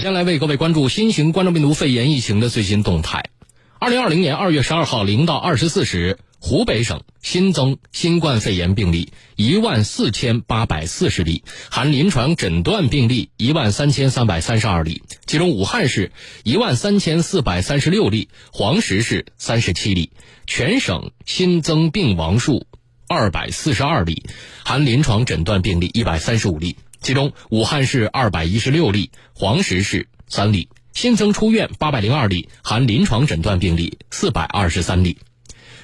先来为各位关注新型冠状病毒肺炎疫情的最新动态。二零二零年二月十二号零到二十四时，湖北省新增新冠肺炎病例一万四千八百四十例，含临床诊断病例一万三千三百三十二例，其中武汉市一万三千四百三十六例，黄石市三十七例。全省新增病亡数二百四十二例，含临床诊断病例一百三十五例，其中武汉市二百一十六例，黄石市三例。新增出院八百零二例，含临床诊断病例四百二十三例。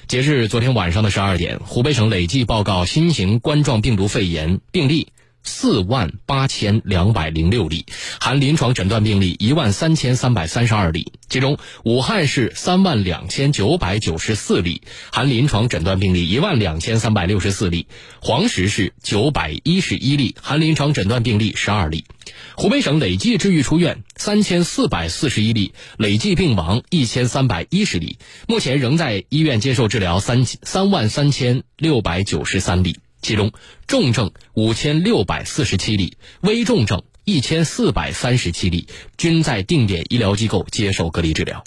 截至昨天晚上的十二点，湖北省累计报告新型冠状病毒肺炎病例。四万八千两百零六例，含临床诊断病例一万三千三百三十二例，其中武汉市三万两千九百九十四例，含临床诊断病例一万两千三百六十四例；黄石市九百一十一例，含临床诊断病例十二例。湖北省累计治愈出院三千四百四十一例，累计病亡一千三百一十例，目前仍在医院接受治疗三三万三千六百九十三例。其中，重症五千六百四十七例，危重症一千四百三十七例，均在定点医疗机构接受隔离治疗。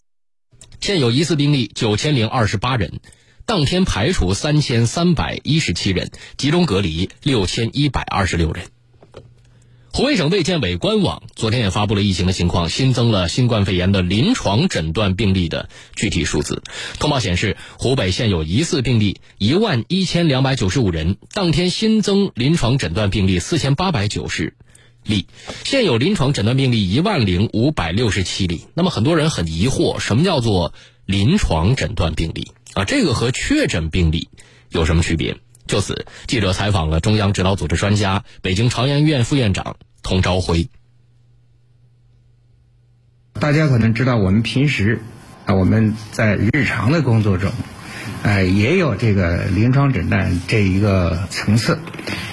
现有疑似病例九千零二十八人，当天排除三千三百一十七人，集中隔离六千一百二十六人。湖北省卫健委官网昨天也发布了疫情的情况，新增了新冠肺炎的临床诊断病例的具体数字。通报显示，湖北现有疑似病例一万一千两百九十五人，当天新增临床诊断病例四千八百九十例，现有临床诊断病例一万零五百六十七例。那么，很多人很疑惑，什么叫做临床诊断病例啊？这个和确诊病例有什么区别？就此，记者采访了中央指导组织专家、北京朝阳医院副院长。童朝辉，大家可能知道，我们平时啊，我们在日常的工作中，呃，也有这个临床诊断这一个层次。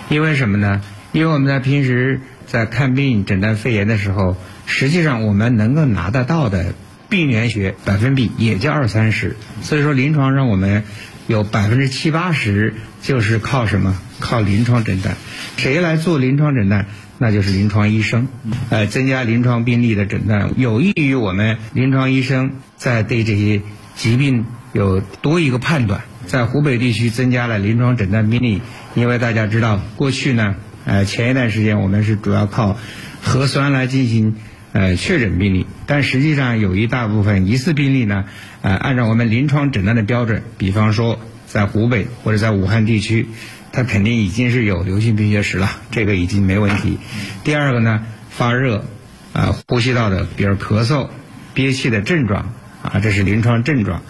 因为什么呢？因为我们在平时在看病诊断肺炎的时候，实际上我们能够拿得到的病原学百分比也就二三十。所以说，临床上我们有百分之七八十就是靠什么？靠临床诊断。谁来做临床诊断？那就是临床医生，呃，增加临床病例的诊断，有益于我们临床医生在对这些疾病有多一个判断。在湖北地区增加了临床诊断病例，因为大家知道，过去呢，呃，前一段时间我们是主要靠核酸来进行呃确诊病例，但实际上有一大部分疑似病例呢，呃，按照我们临床诊断的标准，比方说在湖北或者在武汉地区。它肯定已经是有流行病学史了，这个已经没问题。第二个呢，发热，啊，呼吸道的，比如咳嗽、憋气的症状，啊，这是临床症状。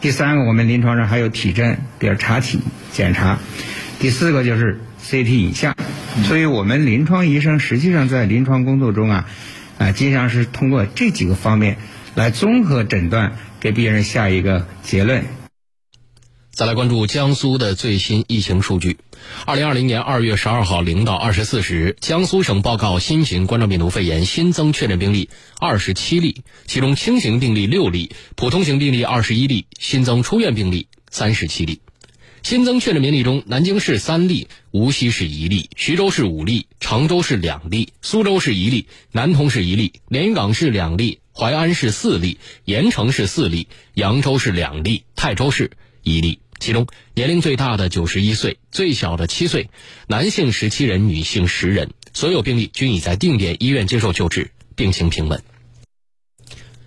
第三个，我们临床上还有体征，比如查体检查。第四个就是 CT 影像。所以我们临床医生实际上在临床工作中啊，啊，经常是通过这几个方面来综合诊断，给病人下一个结论。再来关注江苏的最新疫情数据。二零二零年二月十二号零到二十四时，江苏省报告新型冠状病毒肺炎新增确诊病例二十七例，其中轻型病例六例，普通型病例二十一例，新增出院病例三十七例。新增确诊病例中，南京市三例，无锡市一例，徐州市五例，常州市两例，苏州市一例，南通市一例，连云港市两例，淮安市四例，盐城市四例，扬州市两例，泰州市。一例，其中年龄最大的九十一岁，最小的七岁，男性十七人，女性十人。所有病例均已在定点医院接受救治，病情平稳。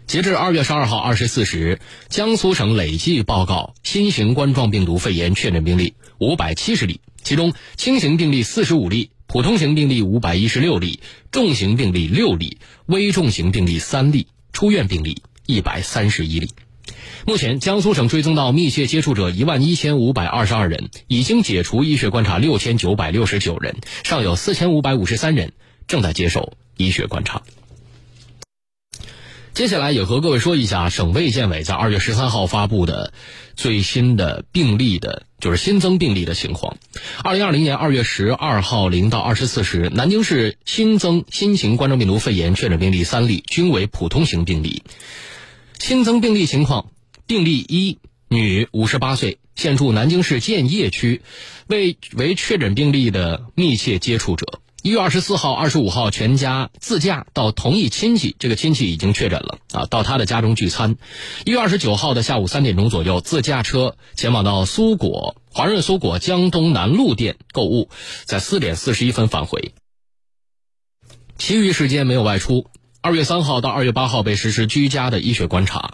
截至二月十二号二十四时，江苏省累计报告新型冠状病毒肺炎确诊病例五百七十例，其中轻型病例四十五例，普通型病例五百一十六例，重型病例六例，危重型病例三例，出院病例一百三十一例。目前，江苏省追踪到密切接触者一万一千五百二十二人，已经解除医学观察六千九百六十九人，尚有四千五百五十三人正在接受医学观察。接下来也和各位说一下，省卫健委在二月十三号发布的最新的病例的，就是新增病例的情况。二零二零年二月十二号零到二十四时，南京市新增新型冠状病毒肺炎确诊病例三例，均为普通型病例。新增病例情况。病例一，女，五十八岁，现住南京市建邺区，为为确诊病例的密切接触者。一月二十四号、二十五号，全家自驾到同一亲戚，这个亲戚已经确诊了啊，到他的家中聚餐。一月二十九号的下午三点钟左右，自驾车前往到苏果华润苏果江东南路店购物，在四点四十一分返回。其余时间没有外出。二月三号到二月八号被实施居家的医学观察。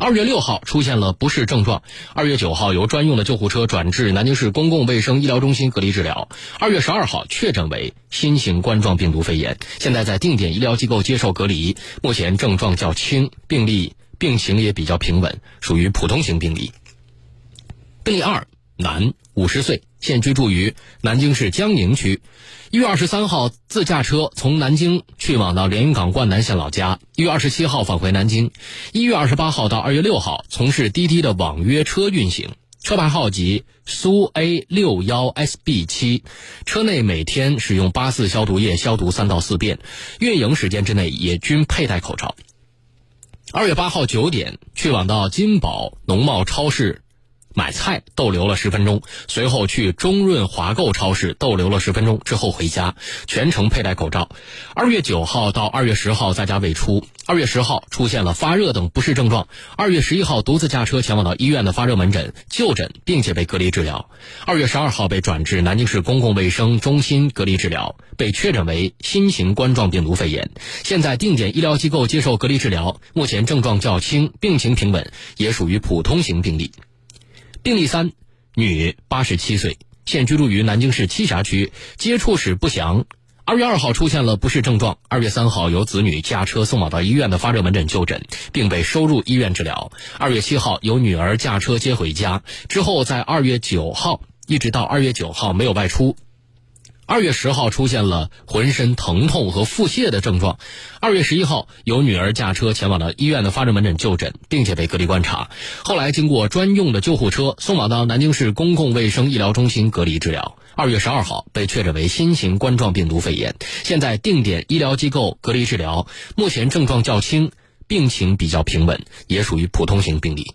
二月六号出现了不适症状，二月九号由专用的救护车转至南京市公共卫生医疗中心隔离治疗。二月十二号确诊为新型冠状病毒肺炎，现在在定点医疗机构接受隔离，目前症状较轻，病例病情也比较平稳，属于普通型病例。病例二，男，五十岁，现居住于南京市江宁区。一月二十三号，自驾车从南京去往到连云港灌南县老家。一月二十七号返回南京。一月二十八号到二月六号，从事滴滴的网约车运行，车牌号及苏 A 六幺 SB 七，车内每天使用八四消毒液消毒三到四遍，运营时间之内也均佩戴口罩。二月八号九点，去往到金宝农贸超市。买菜逗留了十分钟，随后去中润华购超市逗留了十分钟，之后回家，全程佩戴口罩。二月九号到二月十号在家未出。二月十号出现了发热等不适症状。二月十一号独自驾车前往到医院的发热门诊就诊，并且被隔离治疗。二月十二号被转至南京市公共卫生中心隔离治疗，被确诊为新型冠状病毒肺炎，现在定点医疗机构接受隔离治疗，目前症状较轻，病情平稳，也属于普通型病例。病例三，女，八十七岁，现居住于南京市栖霞区，接触史不详。二月二号出现了不适症状。二月三号由子女驾车送往到医院的发热门诊就诊，并被收入医院治疗。二月七号由女儿驾车接回家，之后在二月九号一直到二月九号没有外出。二月十号出现了浑身疼痛和腹泻的症状，二月十一号由女儿驾车前往了医院的发热门诊就诊，并且被隔离观察。后来经过专用的救护车送往到南京市公共卫生医疗中心隔离治疗。二月十二号被确诊为新型冠状病毒肺炎，现在定点医疗机构隔离治疗，目前症状较轻，病情比较平稳，也属于普通型病例。